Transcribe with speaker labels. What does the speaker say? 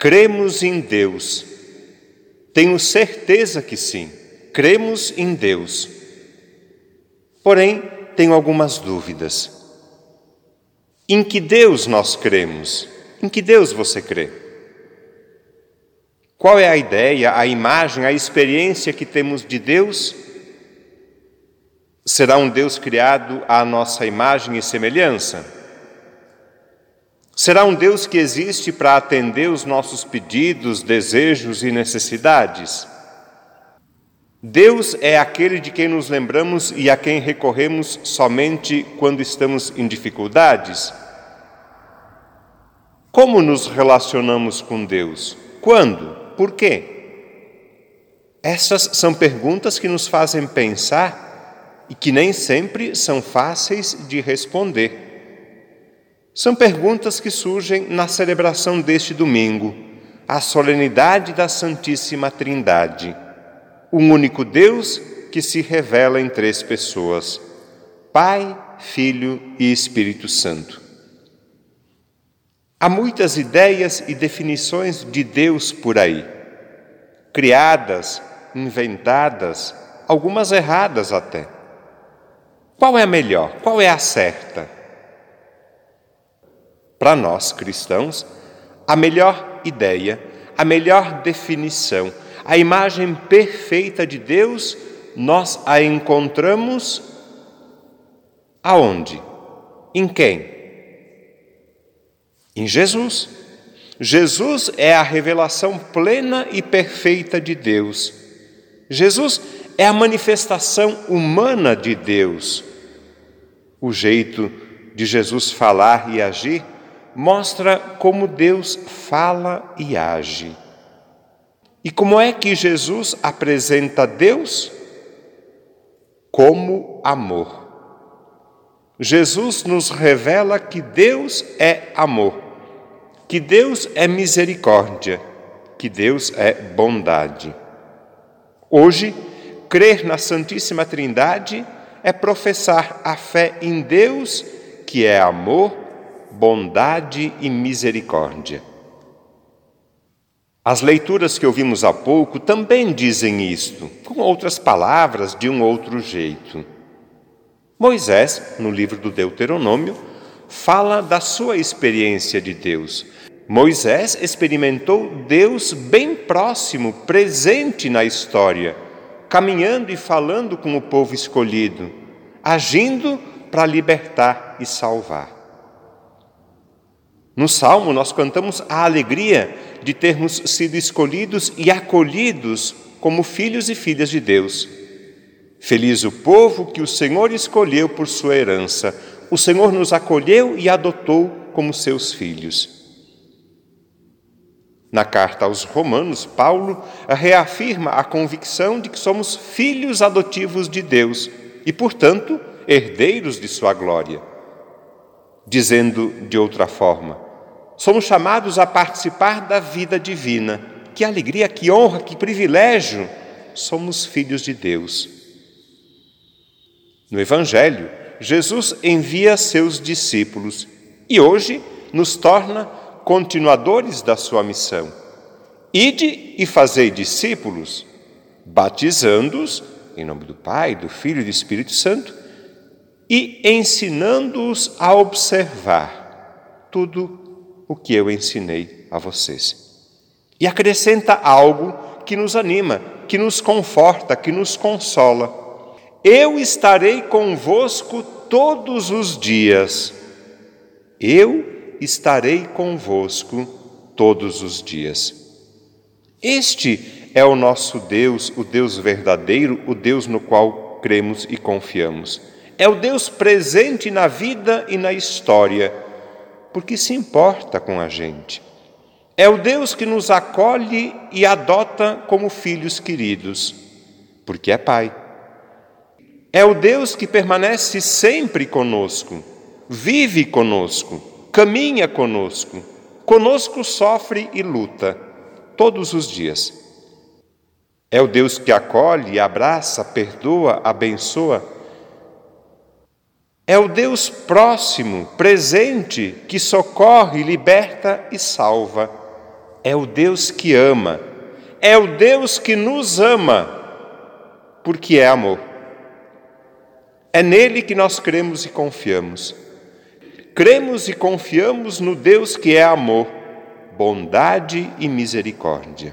Speaker 1: Cremos em Deus. Tenho certeza que sim. Cremos em Deus. Porém, tenho algumas dúvidas. Em que Deus nós cremos? Em que Deus você crê? Qual é a ideia, a imagem, a experiência que temos de Deus? Será um Deus criado à nossa imagem e semelhança? Será um Deus que existe para atender os nossos pedidos, desejos e necessidades? Deus é aquele de quem nos lembramos e a quem recorremos somente quando estamos em dificuldades? Como nos relacionamos com Deus? Quando? Por quê? Essas são perguntas que nos fazem pensar e que nem sempre são fáceis de responder. São perguntas que surgem na celebração deste domingo, a solenidade da Santíssima Trindade, um único Deus que se revela em três pessoas: Pai, Filho e Espírito Santo. Há muitas ideias e definições de Deus por aí, criadas, inventadas, algumas erradas até. Qual é a melhor? Qual é a certa? Para nós cristãos, a melhor ideia, a melhor definição, a imagem perfeita de Deus, nós a encontramos aonde? Em quem? Em Jesus. Jesus é a revelação plena e perfeita de Deus. Jesus é a manifestação humana de Deus. O jeito de Jesus falar e agir mostra como Deus fala e age. E como é que Jesus apresenta Deus? Como amor. Jesus nos revela que Deus é amor, que Deus é misericórdia, que Deus é bondade. Hoje, crer na Santíssima Trindade é professar a fé em Deus, que é amor, bondade e misericórdia. As leituras que ouvimos há pouco também dizem isto, com outras palavras, de um outro jeito. Moisés, no livro do Deuteronômio, fala da sua experiência de Deus. Moisés experimentou Deus bem próximo, presente na história, caminhando e falando com o povo escolhido, agindo para libertar e salvar. No Salmo, nós cantamos a alegria de termos sido escolhidos e acolhidos como filhos e filhas de Deus. Feliz o povo que o Senhor escolheu por sua herança. O Senhor nos acolheu e adotou como seus filhos. Na carta aos Romanos, Paulo reafirma a convicção de que somos filhos adotivos de Deus e, portanto, herdeiros de sua glória. Dizendo de outra forma, somos chamados a participar da vida divina. Que alegria, que honra, que privilégio! Somos filhos de Deus. No Evangelho, Jesus envia seus discípulos e hoje nos torna continuadores da sua missão. Ide e fazei discípulos, batizando-os em nome do Pai, do Filho e do Espírito Santo e ensinando-os a observar tudo o que eu ensinei a vocês. E acrescenta algo que nos anima, que nos conforta, que nos consola eu estarei convosco todos os dias. Eu estarei convosco todos os dias. Este é o nosso Deus, o Deus verdadeiro, o Deus no qual cremos e confiamos. É o Deus presente na vida e na história, porque se importa com a gente. É o Deus que nos acolhe e adota como filhos queridos, porque é Pai. É o Deus que permanece sempre conosco, vive conosco, caminha conosco, conosco sofre e luta, todos os dias. É o Deus que acolhe, abraça, perdoa, abençoa. É o Deus próximo, presente, que socorre, liberta e salva. é o Deus que ama, é o Deus que nos ama, porque é amor. É nele que nós cremos e confiamos. Cremos e confiamos no Deus que é amor, bondade e misericórdia.